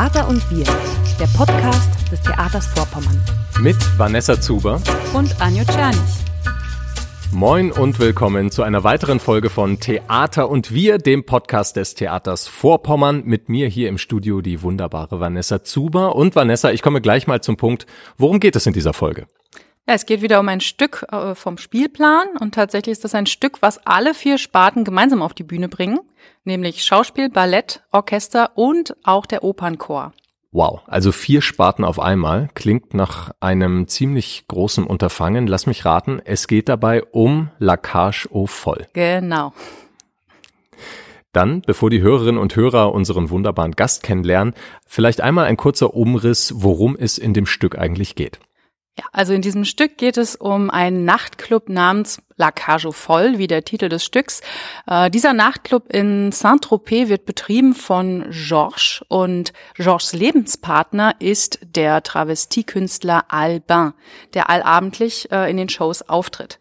Theater und Wir, der Podcast des Theaters Vorpommern. Mit Vanessa Zuber und Anjo Czernig. Moin und willkommen zu einer weiteren Folge von Theater und Wir, dem Podcast des Theaters Vorpommern. Mit mir hier im Studio die wunderbare Vanessa Zuber. Und Vanessa, ich komme gleich mal zum Punkt. Worum geht es in dieser Folge? Ja, es geht wieder um ein Stück äh, vom Spielplan und tatsächlich ist das ein Stück, was alle vier Sparten gemeinsam auf die Bühne bringen, nämlich Schauspiel, Ballett, Orchester und auch der Opernchor. Wow, also vier Sparten auf einmal klingt nach einem ziemlich großen Unterfangen. Lass mich raten, es geht dabei um La Cage au Voll. Genau. Dann, bevor die Hörerinnen und Hörer unseren wunderbaren Gast kennenlernen, vielleicht einmal ein kurzer Umriss, worum es in dem Stück eigentlich geht. Ja, also in diesem Stück geht es um einen Nachtclub namens La Cage Voll, wie der Titel des Stücks. Äh, dieser Nachtclub in Saint-Tropez wird betrieben von Georges und Georges Lebenspartner ist der Travestiekünstler Albin, der allabendlich äh, in den Shows auftritt.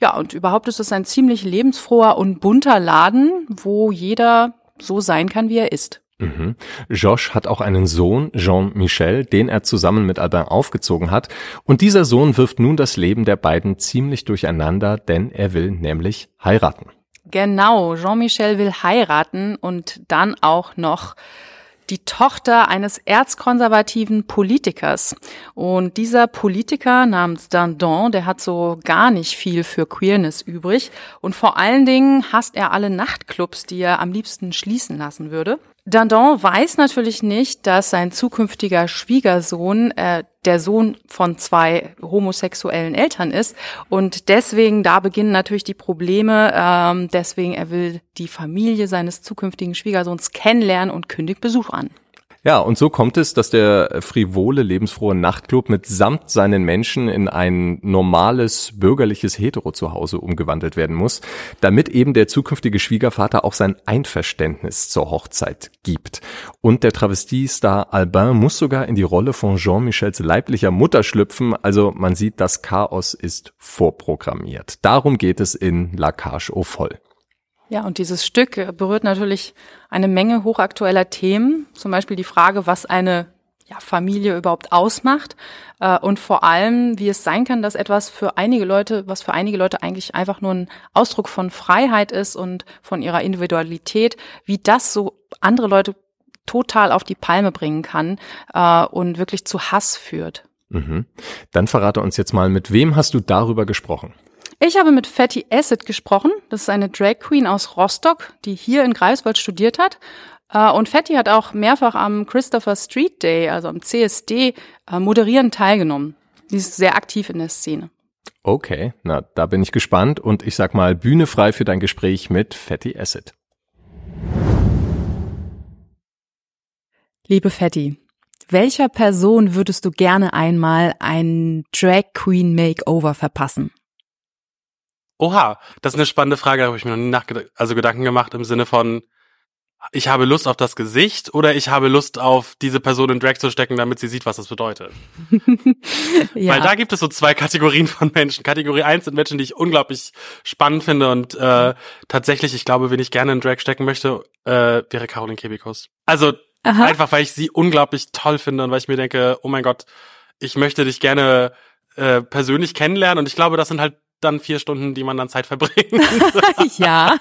Ja, und überhaupt ist es ein ziemlich lebensfroher und bunter Laden, wo jeder so sein kann, wie er ist. Mhm. Josh hat auch einen Sohn, Jean-Michel, den er zusammen mit Albin aufgezogen hat. Und dieser Sohn wirft nun das Leben der beiden ziemlich durcheinander, denn er will nämlich heiraten. Genau, Jean-Michel will heiraten und dann auch noch die Tochter eines erzkonservativen Politikers. Und dieser Politiker namens Dandon, der hat so gar nicht viel für Queerness übrig. Und vor allen Dingen hasst er alle Nachtclubs, die er am liebsten schließen lassen würde. Dandon weiß natürlich nicht, dass sein zukünftiger Schwiegersohn äh, der Sohn von zwei homosexuellen Eltern ist und deswegen da beginnen natürlich die Probleme. Ähm, deswegen er will die Familie seines zukünftigen Schwiegersohns kennenlernen und kündigt Besuch an. Ja, und so kommt es, dass der frivole, lebensfrohe Nachtclub mitsamt seinen Menschen in ein normales, bürgerliches Hetero-Zuhause umgewandelt werden muss, damit eben der zukünftige Schwiegervater auch sein Einverständnis zur Hochzeit gibt. Und der Travestiestar Albin muss sogar in die Rolle von Jean-Michels leiblicher Mutter schlüpfen, also man sieht, das Chaos ist vorprogrammiert. Darum geht es in La Cage au Foll. Ja, und dieses Stück berührt natürlich eine Menge hochaktueller Themen, zum Beispiel die Frage, was eine ja, Familie überhaupt ausmacht äh, und vor allem, wie es sein kann, dass etwas für einige Leute, was für einige Leute eigentlich einfach nur ein Ausdruck von Freiheit ist und von ihrer Individualität, wie das so andere Leute total auf die Palme bringen kann äh, und wirklich zu Hass führt. Mhm. Dann verrate uns jetzt mal, mit wem hast du darüber gesprochen? Ich habe mit Fatty Acid gesprochen. Das ist eine Drag Queen aus Rostock, die hier in Greifswald studiert hat. Äh, und Fatty hat auch mehrfach am Christopher Street Day, also am CSD, äh, moderieren teilgenommen. Sie ist sehr aktiv in der Szene. Okay, na, da bin ich gespannt und ich sag mal Bühne frei für dein Gespräch mit Fatty Acid. Liebe Fatty, welcher Person würdest du gerne einmal ein Drag Queen Makeover verpassen? Oha, das ist eine spannende Frage, da habe ich mir noch nie nachgedacht, also Gedanken gemacht im Sinne von, ich habe Lust auf das Gesicht oder ich habe Lust auf diese Person in Drag zu stecken, damit sie sieht, was das bedeutet. ja. Weil da gibt es so zwei Kategorien von Menschen. Kategorie eins sind Menschen, die ich unglaublich spannend finde und äh, tatsächlich, ich glaube, wenn ich gerne in Drag stecken möchte, äh, wäre Caroline Kebikus. Also Aha. einfach, weil ich sie unglaublich toll finde und weil ich mir denke, oh mein Gott, ich möchte dich gerne äh, persönlich kennenlernen und ich glaube, das sind halt dann vier Stunden, die man dann Zeit verbringt. ja.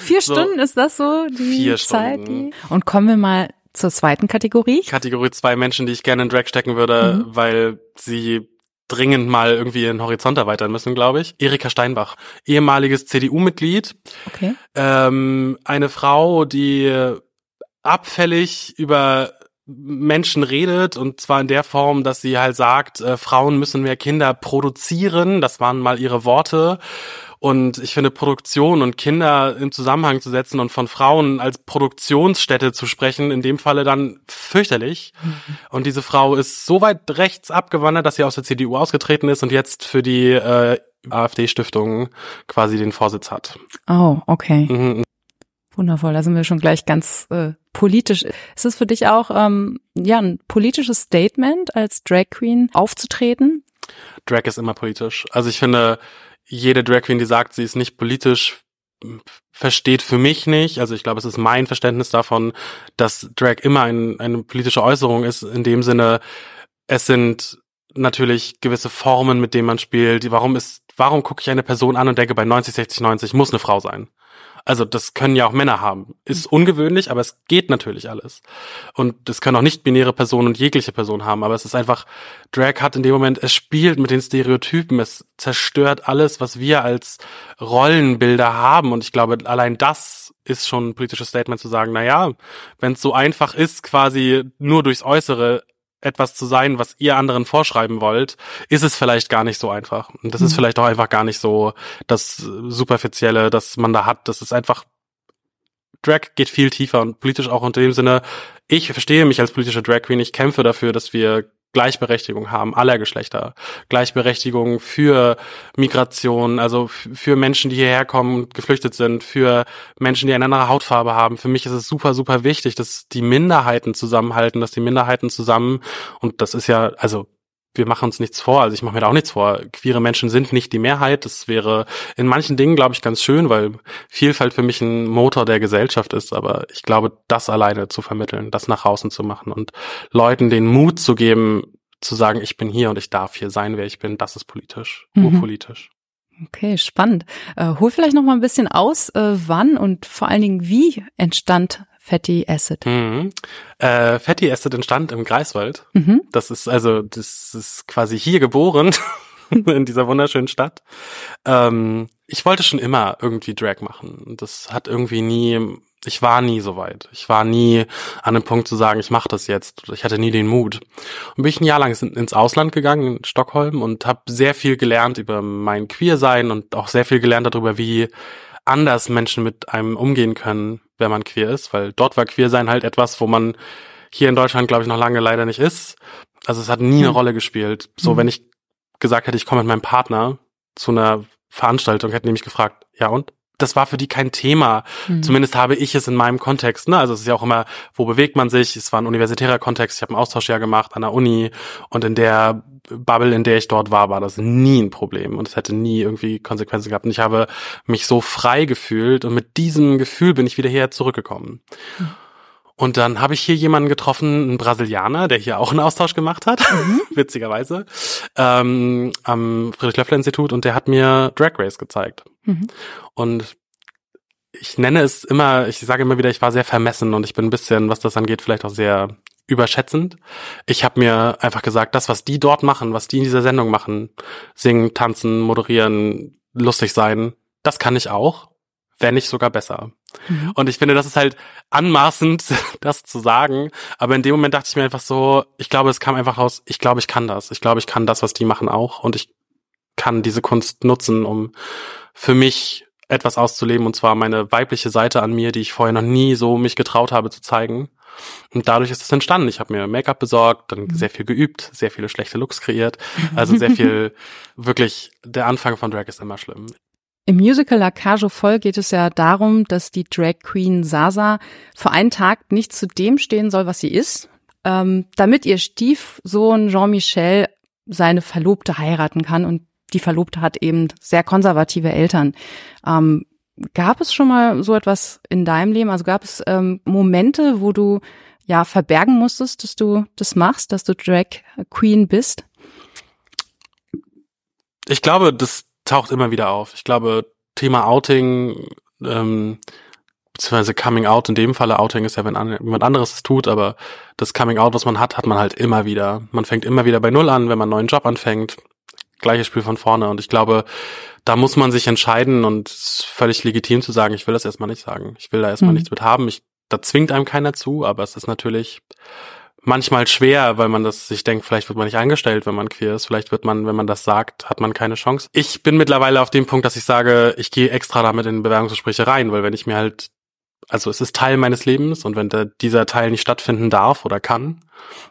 Vier so, Stunden ist das so die vier Zeit? Stunden. Die... Und kommen wir mal zur zweiten Kategorie. Kategorie zwei Menschen, die ich gerne in Drag stecken würde, mhm. weil sie dringend mal irgendwie ihren Horizont erweitern müssen, glaube ich. Erika Steinbach, ehemaliges CDU-Mitglied. Okay. Ähm, eine Frau, die abfällig über Menschen redet und zwar in der Form, dass sie halt sagt, äh, Frauen müssen mehr Kinder produzieren. Das waren mal ihre Worte. Und ich finde, Produktion und Kinder im Zusammenhang zu setzen und von Frauen als Produktionsstätte zu sprechen, in dem Falle dann fürchterlich. Mhm. Und diese Frau ist so weit rechts abgewandert, dass sie aus der CDU ausgetreten ist und jetzt für die äh, AfD-Stiftung quasi den Vorsitz hat. Oh, okay. Wundervoll, da sind wir schon gleich ganz äh, politisch. Ist es für dich auch ähm, ja ein politisches Statement, als Drag Queen aufzutreten? Drag ist immer politisch. Also ich finde, jede Drag Queen, die sagt, sie ist nicht politisch, versteht für mich nicht, also ich glaube, es ist mein Verständnis davon, dass Drag immer ein, eine politische Äußerung ist, in dem Sinne, es sind natürlich gewisse Formen, mit denen man spielt. Warum ist, warum gucke ich eine Person an und denke bei 90, 60, 90 muss eine Frau sein? Also das können ja auch Männer haben. Ist ungewöhnlich, aber es geht natürlich alles. Und das können auch nicht-binäre Personen und jegliche Person haben. Aber es ist einfach, Drag hat in dem Moment, es spielt mit den Stereotypen, es zerstört alles, was wir als Rollenbilder haben. Und ich glaube, allein das ist schon ein politisches Statement zu sagen, na ja, wenn es so einfach ist, quasi nur durchs Äußere etwas zu sein, was ihr anderen vorschreiben wollt, ist es vielleicht gar nicht so einfach. Und das mhm. ist vielleicht auch einfach gar nicht so das Superfizielle, das man da hat. Das ist einfach, Drag geht viel tiefer und politisch auch unter dem Sinne, ich verstehe mich als politische Drag Queen, ich kämpfe dafür, dass wir Gleichberechtigung haben, aller Geschlechter. Gleichberechtigung für Migration, also für Menschen, die hierher kommen, geflüchtet sind, für Menschen, die eine andere Hautfarbe haben. Für mich ist es super, super wichtig, dass die Minderheiten zusammenhalten, dass die Minderheiten zusammen, und das ist ja, also wir machen uns nichts vor, also ich mache mir da auch nichts vor. Queere Menschen sind nicht die Mehrheit. Das wäre in manchen Dingen, glaube ich, ganz schön, weil Vielfalt für mich ein Motor der Gesellschaft ist. Aber ich glaube, das alleine zu vermitteln, das nach außen zu machen und Leuten den Mut zu geben, zu sagen, ich bin hier und ich darf hier sein, wer ich bin, das ist politisch, mhm. urpolitisch. Okay, spannend. Äh, hol vielleicht noch mal ein bisschen aus, äh, wann und vor allen Dingen wie entstand Fatty Acid? Mhm. Äh, Fatty Acid entstand im Greifswald. Mhm. Das ist also, das ist quasi hier geboren. in dieser wunderschönen Stadt. Ähm, ich wollte schon immer irgendwie Drag machen. Das hat irgendwie nie, ich war nie so weit. Ich war nie an dem Punkt zu sagen, ich mache das jetzt. Ich hatte nie den Mut. Und bin ich ein Jahr lang ins Ausland gegangen, in Stockholm, und habe sehr viel gelernt über mein Queersein und auch sehr viel gelernt darüber, wie anders Menschen mit einem umgehen können, wenn man queer ist, weil dort war Queersein halt etwas, wo man hier in Deutschland, glaube ich, noch lange leider nicht ist. Also es hat nie eine hm. Rolle gespielt. So, mhm. wenn ich gesagt hätte, ich komme mit meinem Partner zu einer Veranstaltung, hätten die mich gefragt, ja und? Das war für die kein Thema. Mhm. Zumindest habe ich es in meinem Kontext. Ne? Also es ist ja auch immer, wo bewegt man sich? Es war ein universitärer Kontext. Ich habe einen Austausch ja gemacht an der Uni und in der Bubble, in der ich dort war, war das nie ein Problem und es hätte nie irgendwie Konsequenzen gehabt. Und ich habe mich so frei gefühlt und mit diesem Gefühl bin ich wieder hierher zurückgekommen. Mhm. Und dann habe ich hier jemanden getroffen, einen Brasilianer, der hier auch einen Austausch gemacht hat, mhm. witzigerweise, ähm, am Friedrich-Löffler-Institut und der hat mir Drag Race gezeigt. Mhm. Und ich nenne es immer, ich sage immer wieder, ich war sehr vermessen und ich bin ein bisschen, was das angeht, vielleicht auch sehr überschätzend. Ich habe mir einfach gesagt, das, was die dort machen, was die in dieser Sendung machen, singen, tanzen, moderieren, lustig sein, das kann ich auch, wenn nicht sogar besser. Mhm. Und ich finde, das ist halt anmaßend, das zu sagen. Aber in dem Moment dachte ich mir einfach so, ich glaube, es kam einfach raus, ich glaube, ich kann das. Ich glaube, ich kann das, was die machen auch. Und ich kann diese Kunst nutzen, um für mich etwas auszuleben. Und zwar meine weibliche Seite an mir, die ich vorher noch nie so mich getraut habe zu zeigen. Und dadurch ist es entstanden. Ich habe mir Make-up besorgt, dann mhm. sehr viel geübt, sehr viele schlechte Looks kreiert. Also sehr viel, wirklich, der Anfang von Drag ist immer schlimm. Im Musical La Cage voll geht es ja darum, dass die Drag Queen Sasa für einen Tag nicht zu dem stehen soll, was sie ist, ähm, damit ihr Stiefsohn Jean-Michel seine Verlobte heiraten kann und die Verlobte hat eben sehr konservative Eltern. Ähm, gab es schon mal so etwas in deinem Leben? Also gab es ähm, Momente, wo du ja verbergen musstest, dass du das machst, dass du Drag Queen bist? Ich glaube, das taucht immer wieder auf. Ich glaube, Thema Outing, ähm, beziehungsweise Coming Out, in dem Falle Outing ist ja, wenn jemand anderes es tut, aber das Coming Out, was man hat, hat man halt immer wieder. Man fängt immer wieder bei Null an, wenn man einen neuen Job anfängt. Gleiches Spiel von vorne. Und ich glaube, da muss man sich entscheiden und es ist völlig legitim zu sagen, ich will das erstmal nicht sagen. Ich will da erstmal mhm. nichts mit haben. Ich, da zwingt einem keiner zu, aber es ist natürlich manchmal schwer, weil man das sich denkt, vielleicht wird man nicht eingestellt, wenn man queer ist. Vielleicht wird man, wenn man das sagt, hat man keine Chance. Ich bin mittlerweile auf dem Punkt, dass ich sage, ich gehe extra damit in Bewerbungsgespräche rein, weil wenn ich mir halt, also es ist Teil meines Lebens und wenn dieser Teil nicht stattfinden darf oder kann,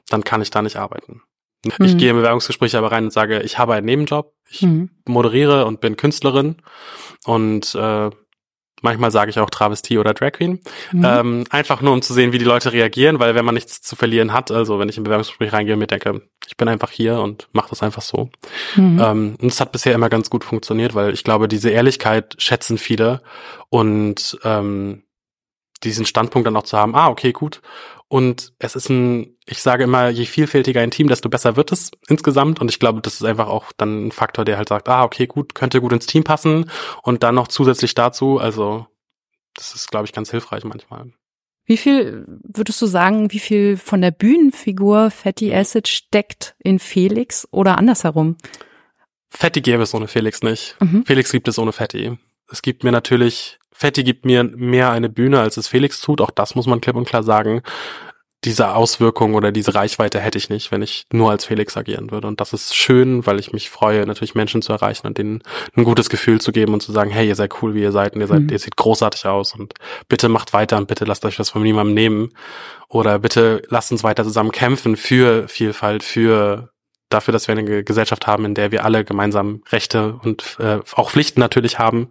dann kann ich da nicht arbeiten. Mhm. Ich gehe in Bewerbungsgespräche aber rein und sage, ich habe einen Nebenjob, ich mhm. moderiere und bin Künstlerin und äh, Manchmal sage ich auch Travestie oder Drag Queen. Mhm. Ähm, einfach nur, um zu sehen, wie die Leute reagieren, weil wenn man nichts zu verlieren hat, also wenn ich in Bewerbungsgespräch reingehe und mir denke, ich bin einfach hier und mache das einfach so. Mhm. Ähm, und es hat bisher immer ganz gut funktioniert, weil ich glaube, diese Ehrlichkeit schätzen viele und ähm, diesen Standpunkt dann auch zu haben, ah, okay, gut. Und es ist ein, ich sage immer, je vielfältiger ein Team, desto besser wird es insgesamt. Und ich glaube, das ist einfach auch dann ein Faktor, der halt sagt, ah, okay, gut, könnte gut ins Team passen. Und dann noch zusätzlich dazu, also das ist, glaube ich, ganz hilfreich manchmal. Wie viel würdest du sagen, wie viel von der Bühnenfigur Fatty Acid steckt in Felix oder andersherum? Fetti gäbe es ohne Felix nicht. Mhm. Felix gibt es ohne Fetti. Es gibt mir natürlich, Fetti gibt mir mehr eine Bühne, als es Felix tut. Auch das muss man klipp und klar sagen. Diese Auswirkung oder diese Reichweite hätte ich nicht, wenn ich nur als Felix agieren würde. Und das ist schön, weil ich mich freue, natürlich Menschen zu erreichen und denen ein gutes Gefühl zu geben und zu sagen, hey, ihr seid cool, wie ihr seid und ihr seid, Mhm. ihr seht großartig aus und bitte macht weiter und bitte lasst euch das von niemandem nehmen. Oder bitte lasst uns weiter zusammen kämpfen für Vielfalt, für dafür, dass wir eine Ge- Gesellschaft haben, in der wir alle gemeinsam Rechte und äh, auch Pflichten natürlich haben.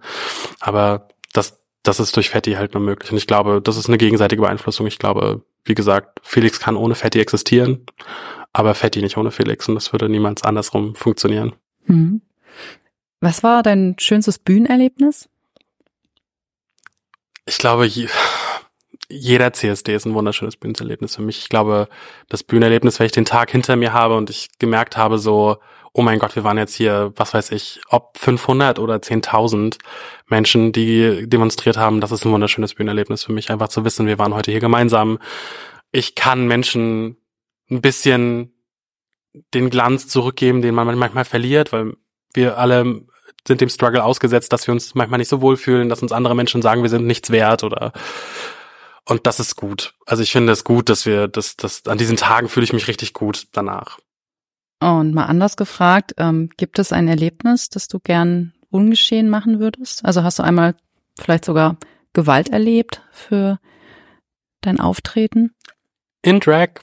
Aber das, das ist durch Fetti halt nur möglich. Und ich glaube, das ist eine gegenseitige Beeinflussung. Ich glaube, wie gesagt, Felix kann ohne Fetti existieren, aber Fetti nicht ohne Felix. Und das würde niemals andersrum funktionieren. Mhm. Was war dein schönstes Bühnenerlebnis? Ich glaube, jeder CSD ist ein wunderschönes Bühnenerlebnis für mich. Ich glaube, das Bühnenerlebnis, wenn ich den Tag hinter mir habe und ich gemerkt habe, so, oh mein Gott, wir waren jetzt hier, was weiß ich, ob 500 oder 10.000 Menschen, die demonstriert haben, das ist ein wunderschönes Bühnenerlebnis für mich. Einfach zu wissen, wir waren heute hier gemeinsam. Ich kann Menschen ein bisschen den Glanz zurückgeben, den man manchmal verliert, weil wir alle sind dem Struggle ausgesetzt, dass wir uns manchmal nicht so wohlfühlen, dass uns andere Menschen sagen, wir sind nichts wert oder und das ist gut. Also ich finde es gut, dass wir, dass, dass an diesen Tagen fühle ich mich richtig gut danach. Und mal anders gefragt, ähm, gibt es ein Erlebnis, das du gern ungeschehen machen würdest? Also hast du einmal vielleicht sogar Gewalt erlebt für dein Auftreten? In Drag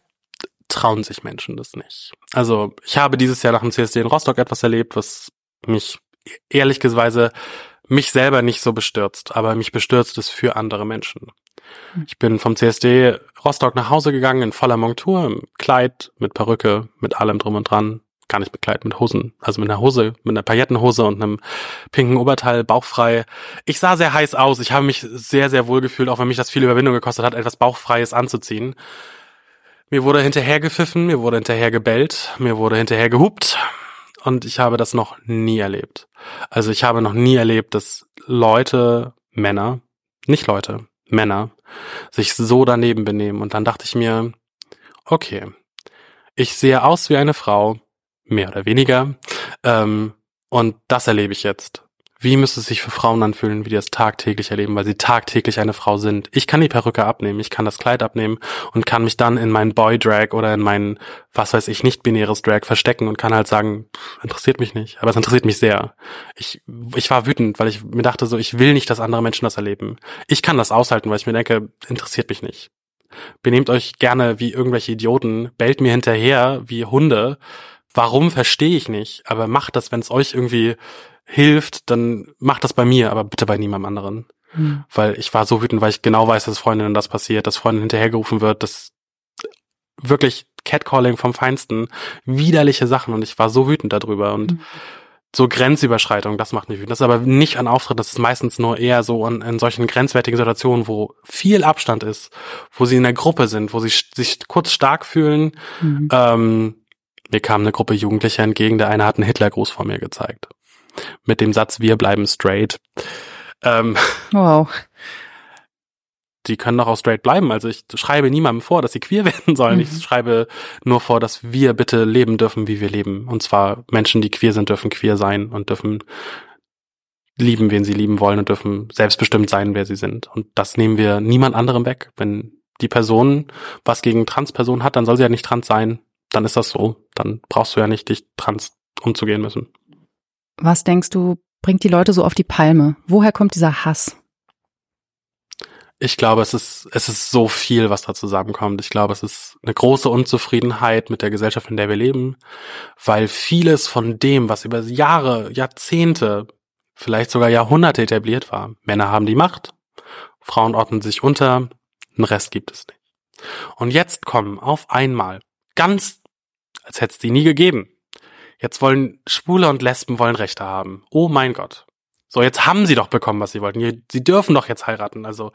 trauen sich Menschen das nicht. Also ich habe dieses Jahr nach dem CSD in Rostock etwas erlebt, was mich ehrlicherweise mich selber nicht so bestürzt, aber mich bestürzt es für andere Menschen. Ich bin vom CSD Rostock nach Hause gegangen in voller Montur, im Kleid, mit Perücke, mit allem drum und dran. Gar nicht mit Kleid, mit Hosen. Also mit einer Hose, mit einer Paillettenhose und einem pinken Oberteil, bauchfrei. Ich sah sehr heiß aus. Ich habe mich sehr, sehr wohl gefühlt, auch wenn mich das viel Überwindung gekostet hat, etwas Bauchfreies anzuziehen. Mir wurde hinterher gepfiffen, mir wurde hinterher gebellt, mir wurde hinterher gehupt. Und ich habe das noch nie erlebt. Also ich habe noch nie erlebt, dass Leute, Männer, nicht Leute, Männer, sich so daneben benehmen. Und dann dachte ich mir, okay, ich sehe aus wie eine Frau, mehr oder weniger, ähm, und das erlebe ich jetzt. Wie müsste es sich für Frauen anfühlen, wie die das tagtäglich erleben, weil sie tagtäglich eine Frau sind? Ich kann die Perücke abnehmen, ich kann das Kleid abnehmen und kann mich dann in meinen Boy-Drag oder in mein, was weiß ich, nicht-binäres Drag verstecken und kann halt sagen, interessiert mich nicht. Aber es interessiert mich sehr. Ich, ich war wütend, weil ich mir dachte so, ich will nicht, dass andere Menschen das erleben. Ich kann das aushalten, weil ich mir denke, interessiert mich nicht. Benehmt euch gerne wie irgendwelche Idioten, bellt mir hinterher wie Hunde. Warum verstehe ich nicht? Aber macht das, wenn es euch irgendwie hilft, dann macht das bei mir, aber bitte bei niemandem anderen. Hm. Weil ich war so wütend, weil ich genau weiß, dass Freundinnen das passiert, dass Freundin hinterhergerufen wird, dass wirklich Catcalling vom Feinsten, widerliche Sachen und ich war so wütend darüber und Mhm. so Grenzüberschreitung, das macht mich wütend. Das ist aber nicht an Auftritt, das ist meistens nur eher so an, in solchen grenzwertigen Situationen, wo viel Abstand ist, wo sie in der Gruppe sind, wo sie sich kurz stark fühlen. Mhm. Ähm, mir kam eine Gruppe Jugendlicher entgegen, der eine hat einen Hitlergruß vor mir gezeigt. Mit dem Satz, wir bleiben straight. Ähm, Wow. die können doch auch straight bleiben. Also ich schreibe niemandem vor, dass sie queer werden sollen. Mhm. Ich schreibe nur vor, dass wir bitte leben dürfen, wie wir leben. Und zwar Menschen, die queer sind, dürfen queer sein und dürfen lieben, wen sie lieben wollen und dürfen selbstbestimmt sein, wer sie sind. Und das nehmen wir niemand anderem weg. Wenn die Person was gegen Transpersonen hat, dann soll sie ja nicht trans sein. Dann ist das so. Dann brauchst du ja nicht dich trans umzugehen müssen. Was denkst du, bringt die Leute so auf die Palme? Woher kommt dieser Hass? Ich glaube, es ist, es ist so viel, was da zusammenkommt. Ich glaube, es ist eine große Unzufriedenheit mit der Gesellschaft, in der wir leben, weil vieles von dem, was über Jahre, Jahrzehnte, vielleicht sogar Jahrhunderte etabliert war, Männer haben die Macht, Frauen ordnen sich unter, den Rest gibt es nicht. Und jetzt kommen auf einmal, ganz, als hätte es die nie gegeben, jetzt wollen Schwule und Lesben wollen Rechte haben. Oh mein Gott. So, jetzt haben sie doch bekommen, was sie wollten. Sie dürfen doch jetzt heiraten. Also,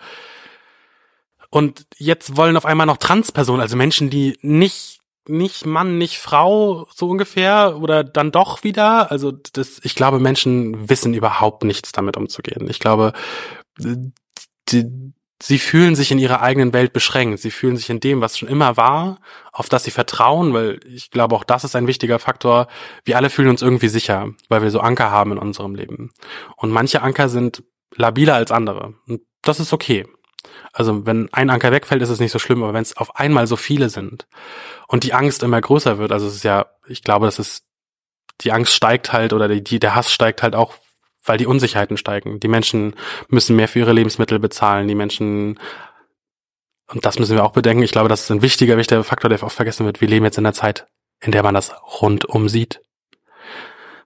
und jetzt wollen auf einmal noch Transpersonen, also Menschen, die nicht nicht Mann, nicht Frau, so ungefähr, oder dann doch wieder. Also das, ich glaube, Menschen wissen überhaupt nichts damit umzugehen. Ich glaube, die, sie fühlen sich in ihrer eigenen Welt beschränkt. Sie fühlen sich in dem, was schon immer war, auf das sie vertrauen, weil ich glaube, auch das ist ein wichtiger Faktor. Wir alle fühlen uns irgendwie sicher, weil wir so Anker haben in unserem Leben. Und manche Anker sind labiler als andere. Und das ist okay. Also wenn ein Anker wegfällt, ist es nicht so schlimm, aber wenn es auf einmal so viele sind und die Angst immer größer wird, also es ist ja, ich glaube, das ist, die Angst steigt halt oder die, der Hass steigt halt auch, weil die Unsicherheiten steigen. Die Menschen müssen mehr für ihre Lebensmittel bezahlen, die Menschen und das müssen wir auch bedenken. Ich glaube, das ist ein wichtiger, wichtiger Faktor, der oft vergessen wird. Wir leben jetzt in einer Zeit, in der man das rundum sieht.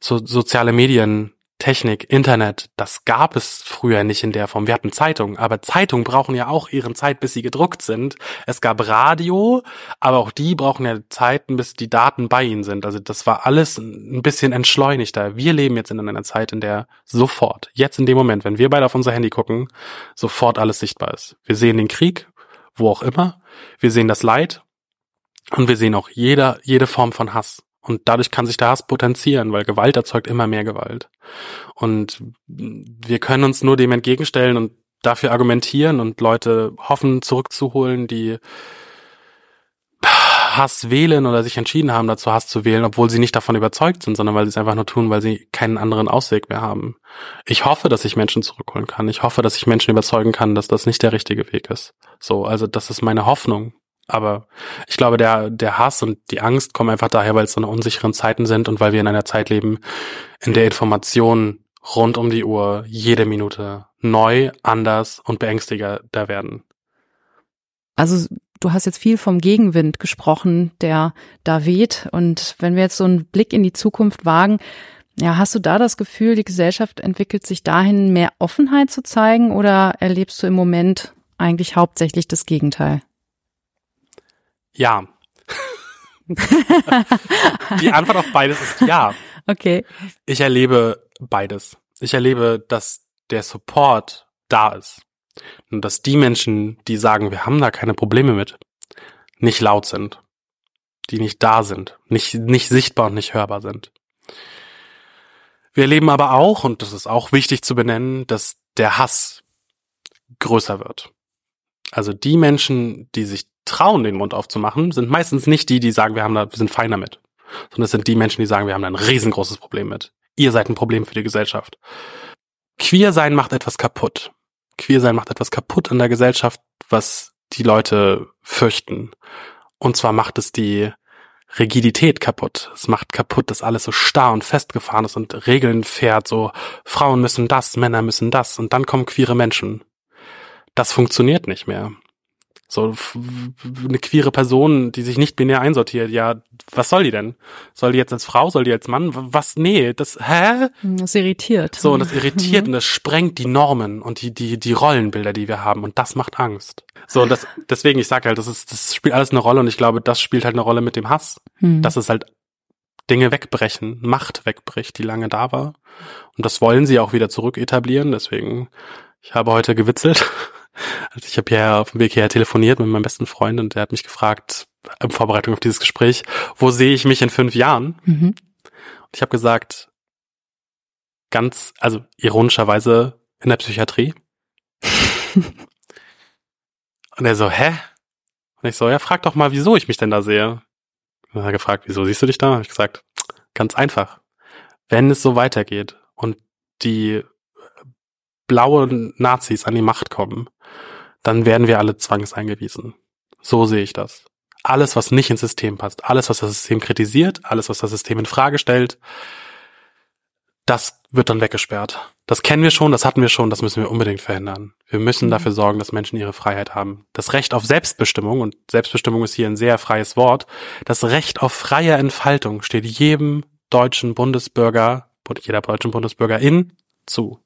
So soziale Medien Technik, Internet, das gab es früher nicht in der Form. Wir hatten Zeitungen, aber Zeitungen brauchen ja auch ihren Zeit, bis sie gedruckt sind. Es gab Radio, aber auch die brauchen ja Zeiten, bis die Daten bei ihnen sind. Also das war alles ein bisschen entschleunigter. Wir leben jetzt in einer Zeit, in der sofort, jetzt in dem Moment, wenn wir beide auf unser Handy gucken, sofort alles sichtbar ist. Wir sehen den Krieg, wo auch immer. Wir sehen das Leid und wir sehen auch jeder, jede Form von Hass. Und dadurch kann sich der Hass potenzieren, weil Gewalt erzeugt immer mehr Gewalt. Und wir können uns nur dem entgegenstellen und dafür argumentieren und Leute hoffen zurückzuholen, die Hass wählen oder sich entschieden haben, dazu Hass zu wählen, obwohl sie nicht davon überzeugt sind, sondern weil sie es einfach nur tun, weil sie keinen anderen Ausweg mehr haben. Ich hoffe, dass ich Menschen zurückholen kann. Ich hoffe, dass ich Menschen überzeugen kann, dass das nicht der richtige Weg ist. So, also das ist meine Hoffnung. Aber ich glaube, der, der Hass und die Angst kommen einfach daher, weil es so eine unsicheren Zeiten sind und weil wir in einer Zeit leben, in der Informationen rund um die Uhr jede Minute neu, anders und beängstigender werden. Also du hast jetzt viel vom Gegenwind gesprochen, der da weht. Und wenn wir jetzt so einen Blick in die Zukunft wagen, ja, hast du da das Gefühl, die Gesellschaft entwickelt sich dahin, mehr Offenheit zu zeigen oder erlebst du im Moment eigentlich hauptsächlich das Gegenteil? Ja. die Antwort auf beides ist ja. Okay. Ich erlebe beides. Ich erlebe, dass der Support da ist. Und dass die Menschen, die sagen, wir haben da keine Probleme mit, nicht laut sind. Die nicht da sind. Nicht, nicht sichtbar und nicht hörbar sind. Wir erleben aber auch, und das ist auch wichtig zu benennen, dass der Hass größer wird. Also die Menschen, die sich trauen, den Mund aufzumachen, sind meistens nicht die, die sagen, wir haben da, wir sind fein damit. Sondern es sind die Menschen, die sagen, wir haben da ein riesengroßes Problem mit. Ihr seid ein Problem für die Gesellschaft. Queer sein macht etwas kaputt. Queer sein macht etwas kaputt in der Gesellschaft, was die Leute fürchten. Und zwar macht es die Rigidität kaputt. Es macht kaputt, dass alles so starr und festgefahren ist und Regeln fährt, so Frauen müssen das, Männer müssen das und dann kommen queere Menschen. Das funktioniert nicht mehr. So eine queere Person, die sich nicht binär einsortiert, ja, was soll die denn? Soll die jetzt als Frau, soll die als Mann? Was? Nee, das hä? Das irritiert. So, und das irritiert und das sprengt die Normen und die die die Rollenbilder, die wir haben und das macht Angst. So, und das deswegen ich sage halt, das ist das spielt alles eine Rolle und ich glaube, das spielt halt eine Rolle mit dem Hass. Hm. Das ist halt Dinge wegbrechen, Macht wegbricht, die lange da war. Und das wollen sie auch wieder zurück etablieren, deswegen ich habe heute gewitzelt also ich habe ja auf dem Weg hierher telefoniert mit meinem besten Freund und der hat mich gefragt, in Vorbereitung auf dieses Gespräch, wo sehe ich mich in fünf Jahren? Mhm. Und ich habe gesagt, ganz, also ironischerweise in der Psychiatrie. und er so, hä? Und ich so, ja, frag doch mal, wieso ich mich denn da sehe. Und er hat gefragt, wieso siehst du dich da? Hab ich gesagt, ganz einfach. Wenn es so weitergeht und die blauen Nazis an die Macht kommen, dann werden wir alle zwangseingewiesen. So sehe ich das. Alles, was nicht ins System passt, alles, was das System kritisiert, alles, was das System in Frage stellt, das wird dann weggesperrt. Das kennen wir schon, das hatten wir schon, das müssen wir unbedingt verhindern. Wir müssen mhm. dafür sorgen, dass Menschen ihre Freiheit haben. Das Recht auf Selbstbestimmung, und Selbstbestimmung ist hier ein sehr freies Wort, das Recht auf freie Entfaltung steht jedem deutschen Bundesbürger, jeder deutschen Bundesbürgerin zu.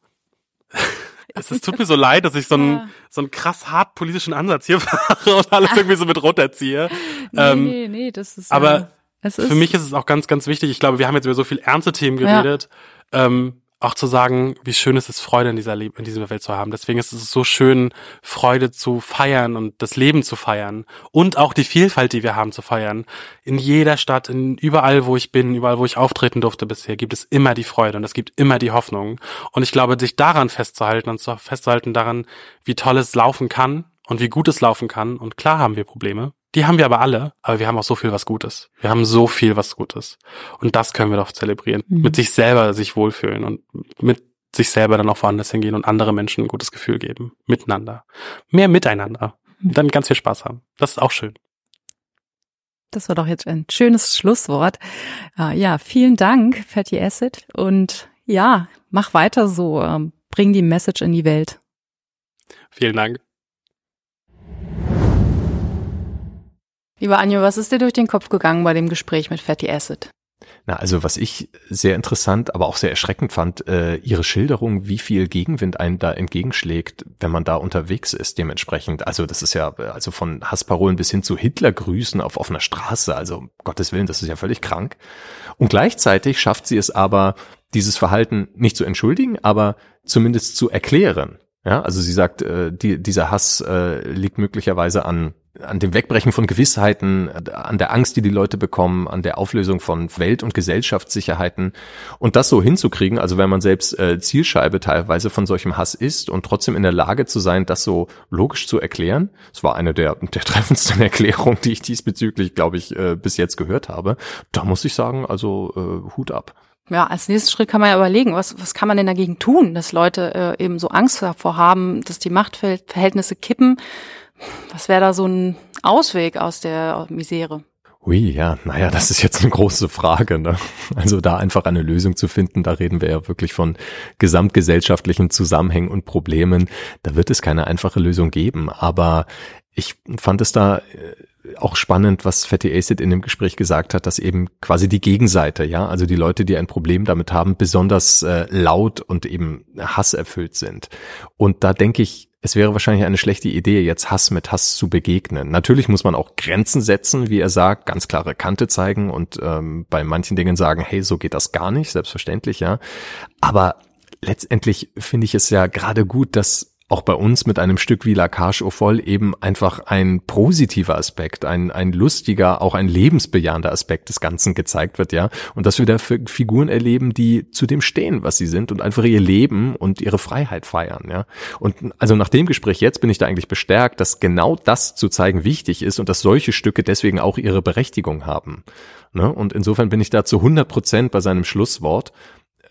Es, es tut mir so leid, dass ich so einen, Ja. so einen krass hart politischen Ansatz hier fahre und alles irgendwie so mit runterziehe. Nee, Ähm, nee, nee, das ist. aber äh, es ist, Für mich ist es auch ganz, ganz wichtig. Ich glaube, wir haben jetzt über so viel ernste Themen Ja. geredet. Ähm, auch zu sagen, wie schön es ist, Freude in dieser, Le in dieser Welt zu haben. Deswegen ist es so schön, Freude zu feiern und das Leben zu feiern und auch die Vielfalt, die wir haben, zu feiern. In jeder Stadt, in überall, wo ich bin, überall, wo ich auftreten durfte bisher, gibt es immer die Freude und es gibt immer die Hoffnung. Und ich glaube, sich daran festzuhalten und zu festzuhalten daran, wie toll es laufen kann und wie gut es laufen kann. Und klar haben wir Probleme. Die haben wir aber alle, aber wir haben auch so viel was Gutes. Wir haben so viel was Gutes. Und das können wir doch zelebrieren. Mhm. Mit sich selber sich wohlfühlen und mit sich selber dann auch woanders hingehen und andere Menschen ein gutes Gefühl geben. Miteinander. Mehr miteinander. Und dann ganz viel Spaß haben. Das ist auch schön. Das war doch jetzt ein schönes Schlusswort. Äh, ja, vielen Dank, Fatty Acid. Und ja, mach weiter so. Ähm, bring die Message in die Welt. Vielen Dank. Lieber Anjo, was ist dir durch den Kopf gegangen bei dem Gespräch mit Fatty Acid? Na, also was ich sehr interessant, aber auch sehr erschreckend fand, äh, ihre Schilderung, wie viel Gegenwind einem da entgegenschlägt, wenn man da unterwegs ist, dementsprechend. Also das ist ja, also von Hassparolen bis hin zu Hitlergrüßen auf offener Straße, also um Gottes Willen, das ist ja völlig krank. Und gleichzeitig schafft sie es aber, dieses Verhalten nicht zu entschuldigen, aber zumindest zu erklären. Ja, also sie sagt, äh, die, dieser Hass äh, liegt möglicherweise an an dem Wegbrechen von Gewissheiten, an der Angst, die die Leute bekommen, an der Auflösung von Welt- und Gesellschaftssicherheiten und das so hinzukriegen, also wenn man selbst äh, Zielscheibe teilweise von solchem Hass ist und trotzdem in der Lage zu sein, das so logisch zu erklären. Das war eine der, der treffendsten Erklärungen, die ich diesbezüglich, glaube ich, äh, bis jetzt gehört habe. Da muss ich sagen, also äh, Hut ab. Ja, als nächsten Schritt kann man ja überlegen, was, was kann man denn dagegen tun, dass Leute äh, eben so Angst davor haben, dass die Machtverhältnisse kippen. Was wäre da so ein Ausweg aus der Misere? Ui, ja, naja, das ist jetzt eine große Frage. Ne? Also da einfach eine Lösung zu finden, da reden wir ja wirklich von gesamtgesellschaftlichen Zusammenhängen und Problemen. Da wird es keine einfache Lösung geben. Aber ich fand es da äh, auch spannend, was Fatty Acid in dem Gespräch gesagt hat, dass eben quasi die Gegenseite, ja, also die Leute, die ein Problem damit haben, besonders äh, laut und eben hasserfüllt sind. Und da denke ich, es wäre wahrscheinlich eine schlechte Idee, jetzt Hass mit Hass zu begegnen. Natürlich muss man auch Grenzen setzen, wie er sagt, ganz klare Kante zeigen und ähm, bei manchen Dingen sagen, hey, so geht das gar nicht, selbstverständlich, ja. Aber letztendlich finde ich es ja gerade gut, dass auch bei uns mit einem Stück wie La Cage au Foll eben einfach ein positiver Aspekt, ein, ein lustiger, auch ein lebensbejahender Aspekt des Ganzen gezeigt wird, ja. Und dass wir da Figuren erleben, die zu dem stehen, was sie sind und einfach ihr Leben und ihre Freiheit feiern, ja. Und also nach dem Gespräch jetzt bin ich da eigentlich bestärkt, dass genau das zu zeigen wichtig ist und dass solche Stücke deswegen auch ihre Berechtigung haben. Ne? Und insofern bin ich da zu 100 Prozent bei seinem Schlusswort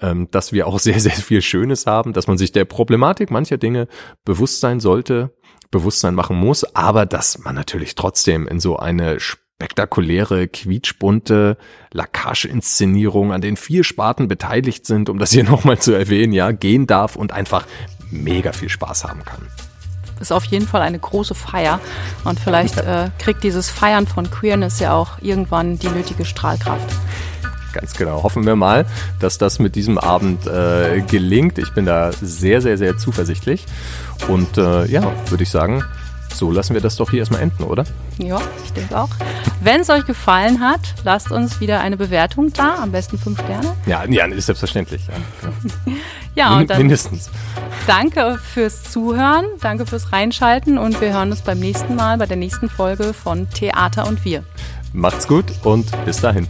ähm, dass wir auch sehr, sehr viel Schönes haben, dass man sich der Problematik mancher Dinge bewusst sein sollte, Bewusstsein machen muss, aber dass man natürlich trotzdem in so eine spektakuläre, quietschbunte Lacage-Inszenierung, an den vier Sparten beteiligt sind, um das hier nochmal zu erwähnen, ja, gehen darf und einfach mega viel Spaß haben kann. Ist auf jeden Fall eine große Feier. Und vielleicht äh, kriegt dieses Feiern von Queerness ja auch irgendwann die nötige Strahlkraft. Ganz genau. Hoffen wir mal, dass das mit diesem Abend äh, gelingt. Ich bin da sehr, sehr, sehr zuversichtlich. Und äh, ja, würde ich sagen, so lassen wir das doch hier erstmal enden, oder? Ja, ich denke auch. Wenn es euch gefallen hat, lasst uns wieder eine Bewertung da, am besten fünf Sterne. Ja, ja, ist selbstverständlich. Ja. Ja, Min- und dann Mindestens. danke fürs Zuhören, danke fürs Reinschalten und wir hören uns beim nächsten Mal bei der nächsten Folge von Theater und wir. Macht's gut und bis dahin.